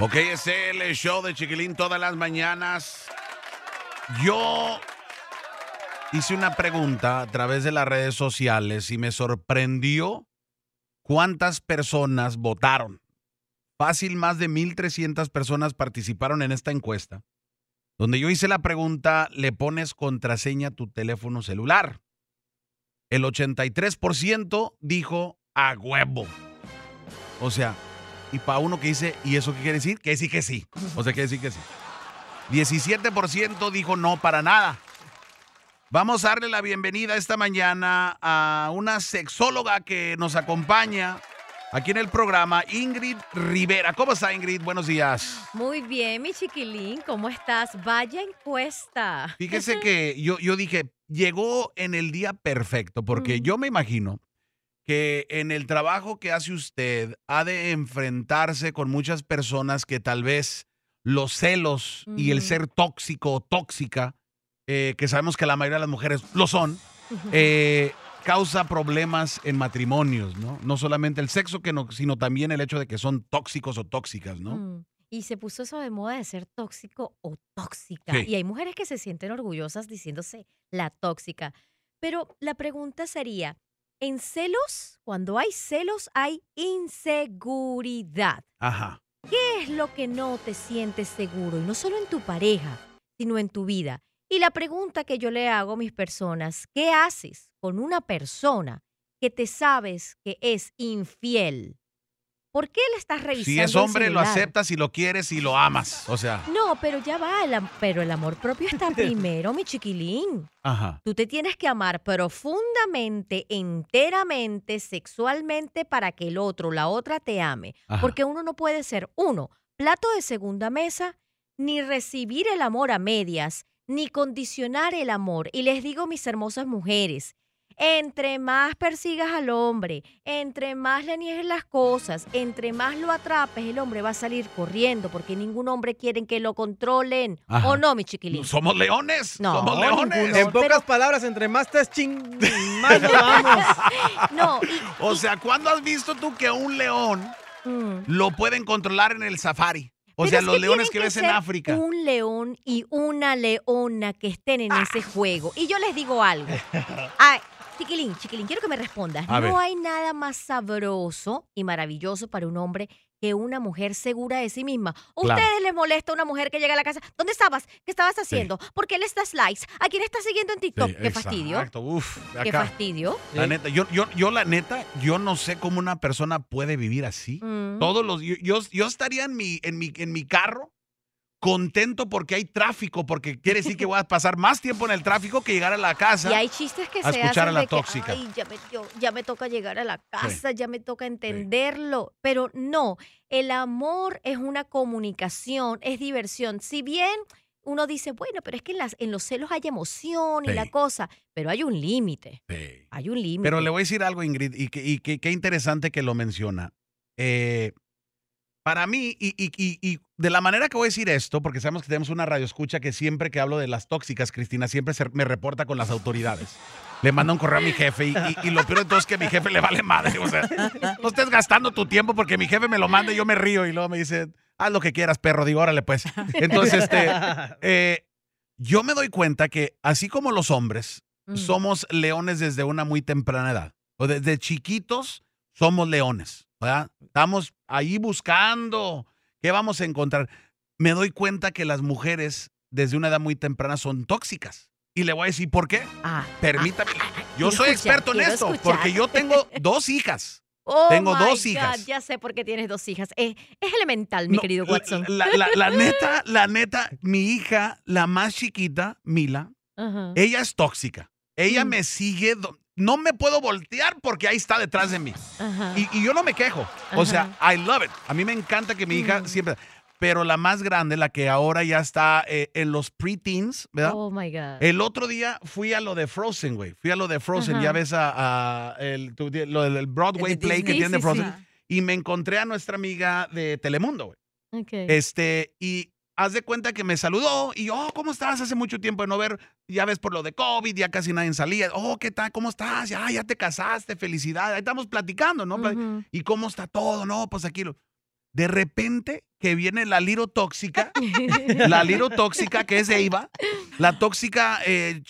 Ok, es el show de Chiquilín todas las mañanas. Yo hice una pregunta a través de las redes sociales y me sorprendió cuántas personas votaron. Fácil, más de 1.300 personas participaron en esta encuesta, donde yo hice la pregunta, ¿le pones contraseña a tu teléfono celular? El 83% dijo a huevo. O sea, y para uno que dice, ¿y eso qué quiere decir? Que sí, que sí. O sea, quiere decir que sí. 17% dijo no para nada. Vamos a darle la bienvenida esta mañana a una sexóloga que nos acompaña aquí en el programa, Ingrid Rivera. ¿Cómo está Ingrid? Buenos días. Muy bien, mi chiquilín, ¿cómo estás? Vaya encuesta. Fíjese que yo, yo dije, llegó en el día perfecto, porque Mm. yo me imagino que en el trabajo que hace usted ha de enfrentarse con muchas personas que tal vez los celos y el ser tóxico o tóxica, eh, que sabemos que la mayoría de las mujeres lo son, eh, causa problemas en matrimonios, ¿no? No solamente el sexo, que no, sino también el hecho de que son tóxicos o tóxicas, ¿no? Mm. Y se puso eso de moda de ser tóxico o tóxica. Sí. Y hay mujeres que se sienten orgullosas diciéndose la tóxica. Pero la pregunta sería, en celos, cuando hay celos, hay inseguridad. Ajá. ¿Qué es lo que no te sientes seguro? Y no solo en tu pareja, sino en tu vida. Y la pregunta que yo le hago a mis personas, ¿qué haces con una persona que te sabes que es infiel? ¿Por qué le estás revisando Si es el hombre, lo aceptas, si lo quieres y lo amas. O sea, No, pero ya va, el pero el amor propio está primero, mi chiquilín. ajá. Tú te tienes que amar profundamente, enteramente, sexualmente para que el otro, la otra te ame. Ajá. Porque uno no puede ser, uno, plato de segunda mesa, ni recibir el amor a medias, ni condicionar el amor. Y les digo, mis hermosas mujeres, entre más persigas al hombre, entre más le niegues las cosas, entre más lo atrapes, el hombre va a salir corriendo porque ningún hombre quiere que lo controlen. Ajá. ¿O no, mi chiquilín? Somos leones. No, somos leones. ninguno. En pocas pero- palabras, entre más te ching, más nos vamos. No, y- O sea, ¿cuándo has visto tú que un león mm. lo pueden controlar en el safari? O Pero sea, los que leones tienen que ves en ser África. Un león y una leona que estén en ese juego. Y yo les digo algo. Ay, chiquilín, chiquilín, quiero que me respondas. A no ver. hay nada más sabroso y maravilloso para un hombre que una mujer segura de sí misma. ¿A Claro. ustedes les molesta una mujer que llega a la casa? ¿Dónde estabas? ¿Qué estabas haciendo? ¿Por qué le das likes? ¿A quién estás siguiendo en TikTok? Sí, ¡Qué fastidio! Exacto, uf, ¡Qué acá. fastidio! La Sí. neta, yo, yo, yo la neta, yo no sé cómo una persona puede vivir así. Mm. Todos los, yo, yo, yo estaría en mi, en mi, en mi carro contento porque hay tráfico, porque quiere decir que voy a pasar más tiempo en el tráfico que llegar a la casa. Y hay chistes que a se escuchar hacen a la de que, tóxica. "Ay, ya me, yo- ya me toca llegar a la casa, ya me toca entenderlo. Pero no, el amor es una comunicación, es diversión. Si bien uno dice, bueno, pero es que en, las, en los celos hay emoción y la cosa, pero hay un límite, hay un límite. Pero le voy a decir algo, Ingrid, y y que- qué interesante que lo menciona. Eh, para mí, y, y- y- y de la manera que voy a decir esto, porque sabemos que tenemos una radio escucha que siempre que hablo de las tóxicas, Cristina siempre se- me reporta con las autoridades. Le manda un correo a mi jefe y, y- y lo peor de todo es que a mi jefe le vale madre. O sea, no estés gastando tu tiempo porque mi jefe me lo manda y yo me río y luego me dice, haz lo que quieras, perro. Digo, órale pues. Entonces, este, eh, yo me doy cuenta que así como los hombres, Mm. somos leones desde una muy temprana edad. O desde chiquitos somos leones, ¿verdad? Estamos ahí buscando qué vamos a encontrar. Me doy cuenta que las mujeres desde una edad muy temprana son tóxicas. Y le voy a decir por qué. Ah, Permítame. Yo quiero soy escuchar, experto en esto escuchar. porque yo tengo dos hijas. oh tengo my dos God, hijas. ya sé por qué tienes dos hijas. Eh, es elemental, mi No, querido Watson. La, la- la neta, la neta, mi hija, la más chiquita, Mila, ella es tóxica. Ella Mm. me sigue. No me puedo voltear porque ahí está detrás de mí. Ajá. Y, y yo no me quejo. O sea, I love it. A mí me encanta que mi hija Mm. siempre. Pero la más grande, la que ahora ya está eh, en los preteens, ¿verdad? Oh my God. El otro día fui a lo de Frozen, güey. Fui a lo de Frozen. Ajá. Ya ves a, a el, tu- lo del Broadway El de play que Disney. de Sí, sí, Frozen. Y me encontré a nuestra amiga de Telemundo, güey. Ok. Este, y haz de cuenta que me saludó y yo, oh, ¿cómo estás? Hace mucho tiempo de no ver, ya ves por lo de COVID, ya casi nadie salía. Oh, ¿qué tal? ¿Cómo estás? Ya, ya te casaste, felicidades. Ahí estamos platicando, ¿no? ¿Y cómo está todo? No, pues aquí lo... De repente que viene la Liro tóxica, la Liro tóxica que es Eva, la tóxica, eh,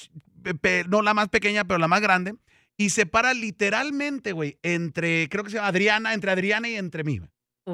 no la más pequeña, pero la más grande, y se para literalmente, güey, entre, creo que se llama Adriana, entre Adriana y entre mí.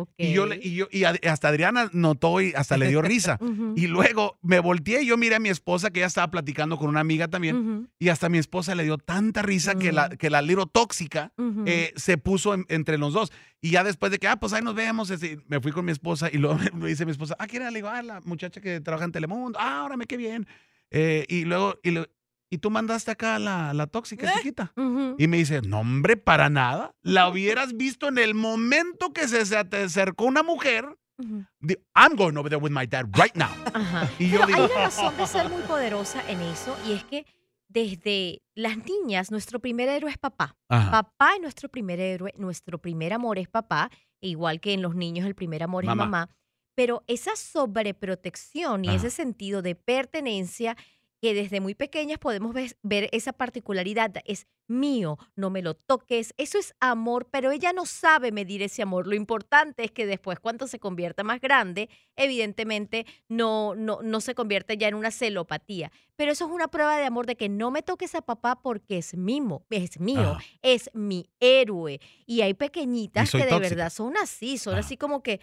Ok. Y yo, y yo, y hasta Adriana notó y hasta le dio risa. Y luego me volteé y yo miré a mi esposa que ya estaba platicando con una amiga también. Y hasta mi esposa le dio tanta risa que la, que la Liro tóxica eh, se puso en- entre los dos. Y ya después de que, ah, pues ahí nos vemos, este, me fui con mi esposa y luego me dice mi esposa, ah, ¿quién era? Le digo, ah, la muchacha que trabaja en Telemundo. Ah, órame, qué bien. Eh, y luego, y, le- y tú mandaste acá a la, la tóxica chiquita. Ujú. Y me dice, no, hombre, para nada. La hubieras visto en el momento que se, se te acercó una mujer. Ujú. di- I'm going over there with my dad right now. Ajá. Y yo Pero digo, hay una razón de ser muy poderosa en eso y es que desde las niñas nuestro primer héroe es papá. Ajá. Papá es nuestro primer héroe, nuestro primer amor es papá, igual que en los niños el primer amor Mamá. es mamá. Pero esa sobreprotección y Ajá. ese sentido de pertenencia que desde muy pequeñas podemos ver esa particularidad, es mío, no me lo toques, eso es amor, pero ella no sabe medir ese amor. Lo importante es que después cuando se convierta más grande, evidentemente no, no, no se convierte ya en una celopatía. Pero eso es una prueba de amor de que no me toques a papá porque es mimo, es mío, es mi héroe. Y hay pequeñitas que de tóxica. verdad son así, son así como que,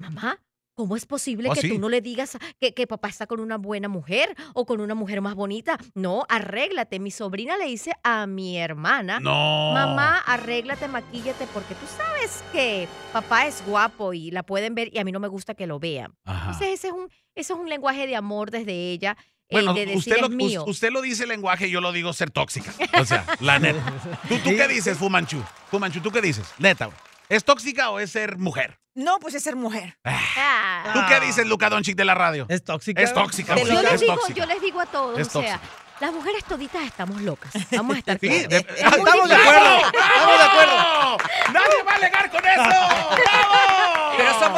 mamá, ¿cómo es posible Oh, que sí. tú no le digas que, que papá está con una buena mujer o con una mujer más bonita? No, arréglate. Mi sobrina le dice a mi hermana, no. Mamá, arréglate, maquíllate, porque tú sabes que papá es guapo y la pueden ver y a mí no me gusta que lo vean. Ajá. Entonces, ese es un, es un lenguaje de amor desde ella, eh, Bueno, de decir usted lo, mío. us- usted lo dice lenguaje, yo lo digo ser tóxica. O sea, la neta. ¿Tú, tú qué dices, Fumanchu? Fumanchu, ¿tú qué dices? Neta, güey. ¿Es tóxica o es ser mujer? No, pues es ser mujer. Ah. ¿Tú qué dices, Luca Doncic de la radio? Es tóxica. Es tóxica, yo, les Es digo, tóxica. yo les digo a todos, Es o sea, tóxica. las mujeres toditas estamos locas. Vamos a estar Sí, claros. de- Es muy Estamos de acuerdo. Estamos de acuerdo. ¡Nadie va a alegar con eso! ¡Bravo!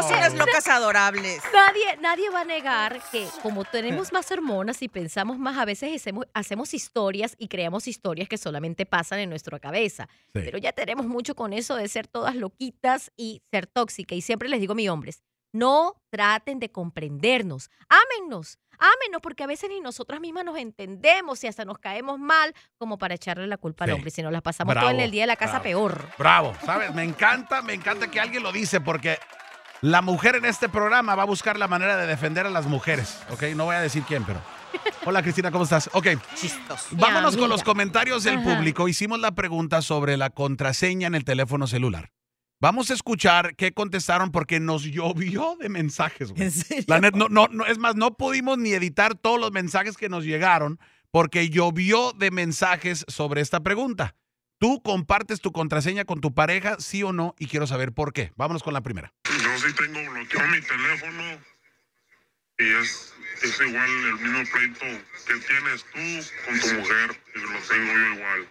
Somos unas locas adorables. Nadie, nadie va a negar que como tenemos más hormonas y pensamos más, a veces hacemos, hacemos historias y creamos historias que solamente pasan en nuestra cabeza. Sí. Pero ya tenemos mucho con eso de ser todas loquitas y ser tóxica. Y siempre les digo a mis hombres, no traten de comprendernos. Ámennos, ámenos, porque a veces ni nosotras mismas nos entendemos y hasta nos caemos mal como para echarle la culpa Sí. al hombre. Si nos las pasamos Bravo, todo en el día de la casa, bravo. peor. Bravo, ¿sabes? Me encanta, me encanta que alguien lo dice porque la mujer en este programa va a buscar la manera de defender a las mujeres, ¿ok? No voy a decir quién, pero... Hola Cristina, ¿cómo estás? Ok, Chistos. vámonos con los comentarios del Ajá. público. Hicimos la pregunta sobre la contraseña en el teléfono celular. Vamos a escuchar qué contestaron porque nos llovió de mensajes. güey. ¿En serio? La net, no, no, no, es más, no pudimos ni editar todos los mensajes que nos llegaron porque llovió de mensajes sobre esta pregunta. ¿Tú compartes tu contraseña con tu pareja, sí o no? Y quiero saber por qué. Vámonos con la primera. Yo sí tengo bloqueado mi teléfono y es, es igual el mismo pleito que tienes tú con tu mujer y lo tengo yo igual.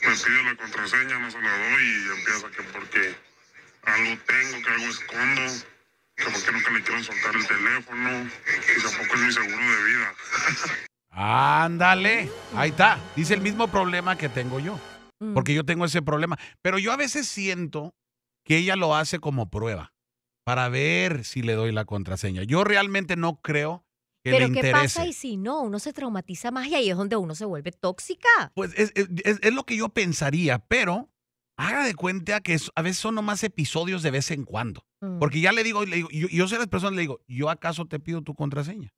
Me pide la contraseña, no se la doy y empieza que porque algo tengo, que algo escondo, que porque nunca le quiero soltar el teléfono y tampoco es mi seguro de vida. Ándale, ahí está. Dice el mismo problema que tengo yo, Mm. porque yo tengo ese problema. Pero yo a veces siento que ella lo hace como prueba, para ver si le doy la contraseña. Yo realmente no creo que Pero le ¿qué interese. pasa y si no? Uno se traumatiza más y ahí es donde uno se vuelve tóxica. Pues es, es- es- es lo que yo pensaría, pero haga de cuenta que a veces son nomás episodios de vez en cuando. Mm. Porque ya le digo, le digo yo, yo sé a las personas, le digo, ¿yo acaso te pido tu contraseña?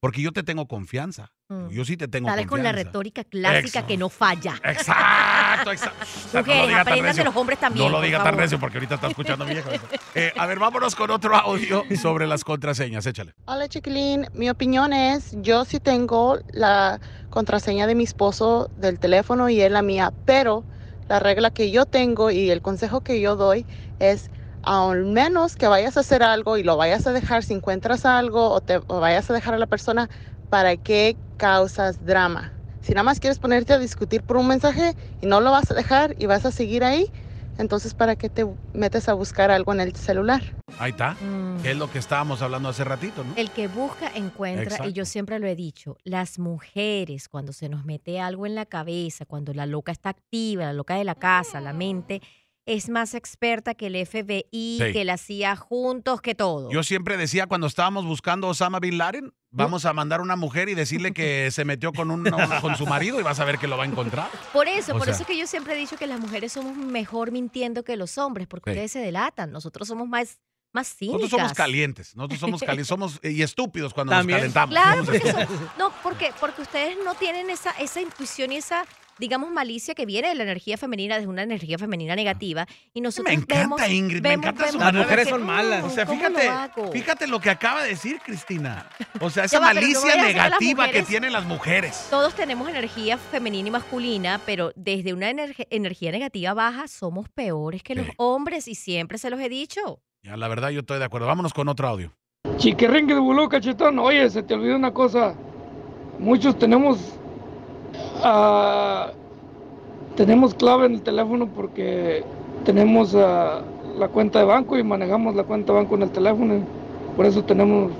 Porque yo te tengo confianza. Mm. Yo sí te tengo Sales con la confianza. retórica clásica que no falla. Exacto, exacto. No Mujeres, tan aprendan de los hombres también. No lo diga tan recio porque ahorita está escuchando mi vieja. Eh, a ver, vámonos con otro audio sobre las contraseñas. Échale. Hola chiquilín, mi opinión es, yo sí tengo la contraseña de mi esposo del teléfono y él la mía, pero la regla que yo tengo y el consejo que yo doy es, al menos que vayas a hacer algo y lo vayas a dejar si encuentras algo o te o vayas a dejar a la persona, ¿para qué causas drama? Si nada más quieres ponerte a discutir por un mensaje y no lo vas a dejar y vas a seguir ahí, entonces ¿para qué te metes a buscar algo en el celular? Ahí está. Mm. Que es lo que estábamos hablando hace ratito, ¿no? El que busca, encuentra. Y yo siempre lo he dicho, las mujeres, cuando se nos mete algo en la cabeza, cuando la loca está activa, la loca de la casa, la mente, es más experta que el FBI, Sí. que la CIA juntos, que todo. Yo siempre decía cuando estábamos buscando a Osama Bin Laden, vamos a mandar una mujer y decirle que se metió con, un, con su marido y vas a ver que lo va a encontrar. Por eso, O por sea- eso es que yo siempre he dicho que las mujeres somos mejor mintiendo que los hombres, porque Sí. ustedes se delatan. Nosotros somos más, más cínicas. Nosotros somos calientes, nosotros somos calientes, somos eh, y estúpidos cuando También. nos calentamos. Claro, porque son- no, porque, porque ustedes no tienen esa, esa intuición y esa, digamos, malicia que viene de la energía femenina, de una energía femenina negativa. Y nosotros Me encanta, vemos, Ingrid, me vemos- encanta su vemos Las mujeres que, son malas. "Mm, O sea, ¿cómo fíjate, lo hago?". fíjate lo que acaba de decir Cristina. O sea, esa va, no malicia negativa que tienen las mujeres. Todos tenemos energía femenina y masculina, pero desde una energe- energía negativa baja somos peores que los hombres y siempre se los he dicho. Ya, la verdad, yo estoy de acuerdo. Vámonos con otro audio. Chiquirringue de buló, cachetón. Oye, se te olvidó una cosa. Muchos tenemos. Ah, tenemos clave en el teléfono porque tenemos ah, la cuenta de banco y manejamos la cuenta de banco en el teléfono. Por eso tenemos.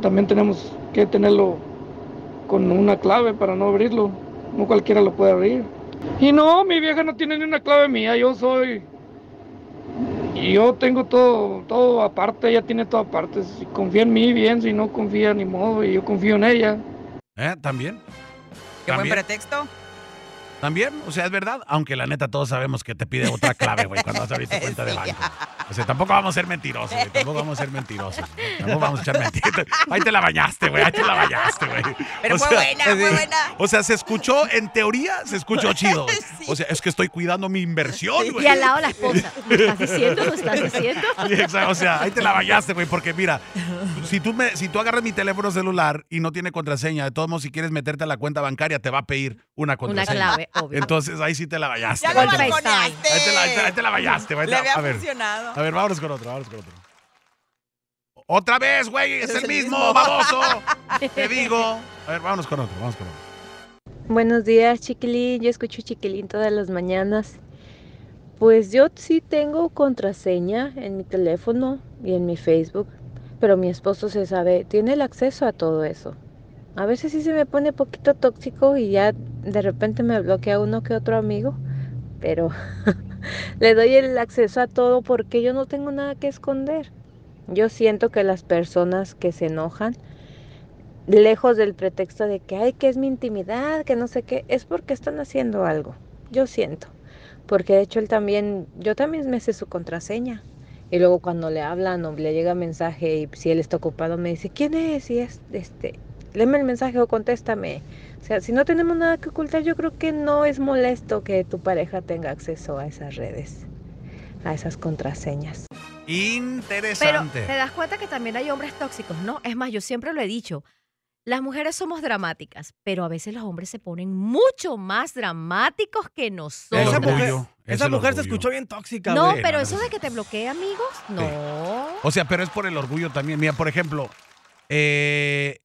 También tenemos que tenerlo con una clave para no abrirlo. No cualquiera lo puede abrir. Y no, mi vieja no tiene ni una clave mía. Yo soy. Y yo tengo todo, todo aparte, ella tiene todo aparte. Si confía en mí, bien, si no confía, ni modo, y yo confío en ella. ¿Eh? ¿También? Qué buen pretexto. ¿También? O sea, es verdad. Aunque la neta todos sabemos que te pide otra clave, güey, cuando vas a abrir tu cuenta de banco. O sea, tampoco vamos a ser mentirosos, güey. Tampoco vamos a ser mentirosos. Tampoco vamos a echar mentiras. Ahí te la bañaste, güey. Ahí te la bañaste, güey. Pero O fue sea, buena, fue buena. O sea, se escuchó, en teoría, se escuchó chido. Sí. O sea, es que estoy cuidando mi inversión, güey. Y al lado la esposa. ¿Me estás diciendo? ¿Me estás diciendo? Sí, exacto. O sea, ahí te la bañaste, güey, porque mira, si tú, me, si tú agarras mi teléfono celular y no tiene contraseña, de todos modos, si quieres meterte a la cuenta bancaria, te va a pedir una Una contraseña. clave, obvio. Entonces, ahí sí te la bañaste. Ya güey. lo. Ahí te la, ahí te- ahí te la bañaste, güey. Le había A ver, funcionado. A ver, vámonos con otro, vámonos con otro. Otra vez, güey, es, Es el el mismo, mismo. baboso. Te digo. A ver, vámonos con otro, vámonos con otro. Buenos días, Chiquilín. Yo escucho Chiquilín todas las mañanas. Pues yo sí tengo contraseña en mi teléfono y en mi Facebook, pero mi esposo se sabe, tiene el acceso a todo eso. A veces sí se me pone poquito tóxico y ya de repente me bloquea uno que otro amigo, pero le doy el acceso a todo porque yo no tengo nada que esconder. Yo siento que las personas que se enojan lejos del pretexto de que, ay, que es mi intimidad, que no sé qué, es porque están haciendo algo. Yo siento. Porque de hecho él también, yo también me sé su contraseña. Y luego cuando le hablan o le llega mensaje y si él está ocupado me dice, ¿quién es? Y es, este, léeme el mensaje o contéstame. O sea, si no tenemos nada que ocultar, yo creo que no es molesto que tu pareja tenga acceso a esas redes, a esas contraseñas. Pero Interesante. te das cuenta que también hay hombres tóxicos, ¿no? Es más, yo siempre lo he dicho. Las mujeres somos dramáticas, pero a veces los hombres se ponen mucho más dramáticos que nosotros. Esa mujer, esa mujer se escuchó bien tóxica, No, güey. pero eso de que te bloquee amigos, no. O sea, pero es por el orgullo también. Mira, por ejemplo, eh,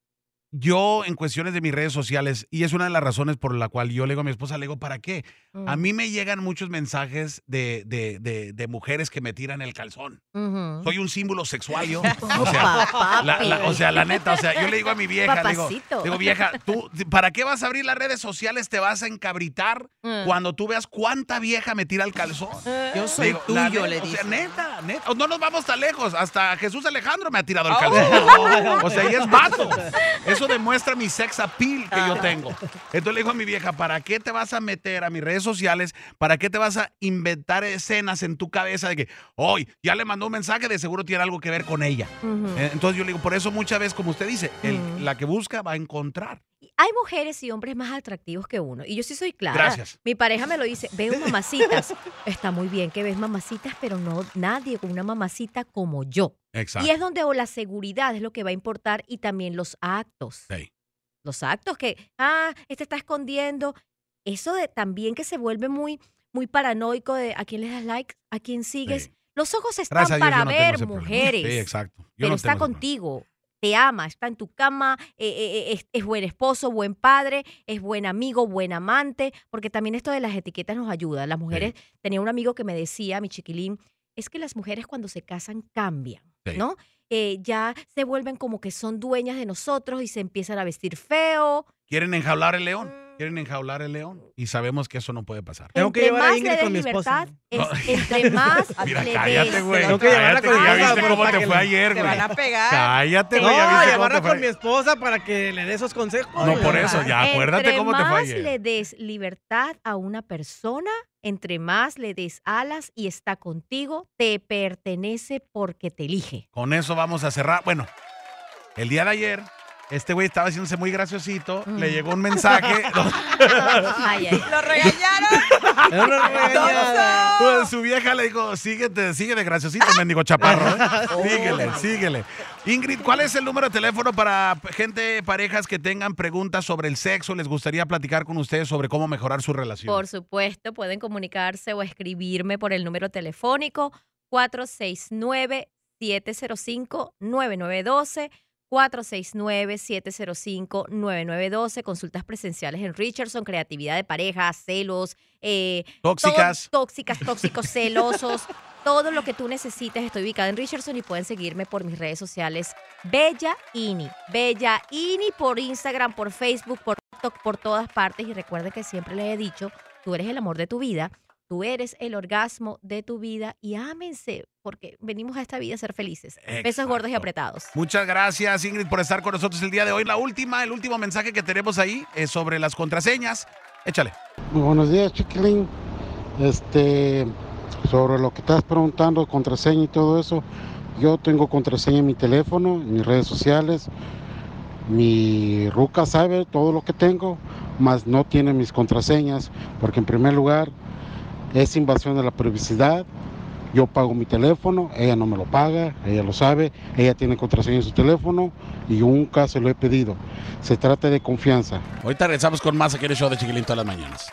yo en cuestiones de mis redes sociales, y es una de las razones por la cual yo le digo a mi esposa, le digo, ¿para qué? A Mm. mí me llegan muchos mensajes de, de, de, de mujeres que me tiran el calzón. Soy un símbolo sexual yo. O sea, la, la- o sea, la neta, o sea, yo le digo a mi vieja, le digo, digo, vieja, tú, ¿para qué vas a abrir las redes sociales? Te vas a encabritar Mm. cuando tú veas cuánta vieja me tira el calzón. Yo Le soy digo, tuyo, le o sea, dice. neta, neta. No nos vamos tan lejos. Hasta Jesús Alejandro me ha tirado el Oh. calzón. O sea, y es vato. Eso demuestra mi sex appeal que yo tengo. Entonces le digo a mi vieja, ¿para qué te vas a meter a mis redes sociales? ¿Para qué te vas a inventar escenas en tu cabeza de que, hoy ya le mandó un mensaje, de seguro tiene algo que ver con ella? Eh, Entonces yo le digo, por eso muchas veces, como usted dice, el- la que busca va a encontrar. Hay mujeres y hombres más atractivos que uno. Y yo sí soy clara. Gracias. Mi pareja me lo dice, veo mamacitas. Está muy bien que ves mamacitas, pero no nadie con una mamacita como yo. Exacto. Y es donde o la seguridad es lo que va a importar y también los actos. Sí. Los actos que, ah, este está escondiendo. Eso de también que se vuelve muy, muy paranoico de a quién le das like, a quién sigues. Sí. Los ojos están Gracias a Dios para no ver mujeres. Sí, exacto. Yo pero no está contigo, te ama, está en tu cama, eh, eh, eh, es, es buen esposo, buen padre, es buen amigo, buen amante, porque también esto de las etiquetas nos ayuda. Las mujeres, tenía un amigo que me decía, mi chiquilín, es que las mujeres cuando se casan cambian, Sí. ¿no? Eh, ya se vuelven como que son dueñas de nosotros y se empiezan a vestir feo. Quieren enjaular el león. Quieren enjaular el león y sabemos que eso no puede pasar. Tengo que entre llevar a más Ingrid le des con mi esposa. libertad, es- entre más Mira, le cállate, des- güey. Tengo que llevarla Cállate, con mi ya esposa viste por- cómo para te que fue la- ayer, Te güey. van a pegar. Cállate, güey, No, ya viste cómo llevarla te con mi esposa para que le dé esos consejos. No, por eso, ya acuérdate entre cómo te fue más ayer. le des libertad a una persona, entre más le des alas y está contigo, te pertenece porque te elige. Con eso vamos a cerrar. Bueno, el día de ayer, este güey estaba haciéndose muy graciosito. Mm. Le llegó un mensaje. Ay, ay. ¿Lo regañaron? Una regañada. Pues su vieja le dijo, síguete, sigue de graciosito, mendigo chaparro. ¿eh? Síguele, síguele. Ingrid, ¿cuál es el número de teléfono para gente, parejas que tengan preguntas sobre el sexo? Les gustaría platicar con ustedes sobre cómo mejorar su relación. Por supuesto, pueden comunicarse o escribirme por el número telefónico 469-705-9912. 469-705-9912. Consultas presenciales en Richardson, creatividad de pareja, celos, eh, Tóxicas. tóxicas, tóxicos, celosos. Todo lo que tú necesites, estoy ubicada en Richardson y pueden seguirme por mis redes sociales. Bella Ini. Bella Ini por Instagram, por Facebook, por TikTok, por todas partes. Y recuerden que siempre les he dicho, tú eres el amor de tu vida, tú eres el orgasmo de tu vida y ámense, porque venimos a esta vida a ser felices. Besos gordos y apretados. Muchas gracias, Ingrid, por estar con nosotros el día de hoy. La última, el último mensaje que tenemos ahí es sobre las contraseñas. Échale. Muy buenos días, Chiquilín. Este, sobre lo que estás preguntando, contraseña y todo eso, yo tengo contraseña en mi teléfono, en mis redes sociales. Mi ruca sabe todo lo que tengo, mas no tiene mis contraseñas, porque en primer lugar es invasión de la privacidad. Yo pago mi teléfono, ella no me lo paga, ella lo sabe, ella tiene contraseña en su teléfono y nunca se lo he pedido. Se trata de confianza. Ahorita regresamos con más aquí en el show de Chiquilín todas las mañanas.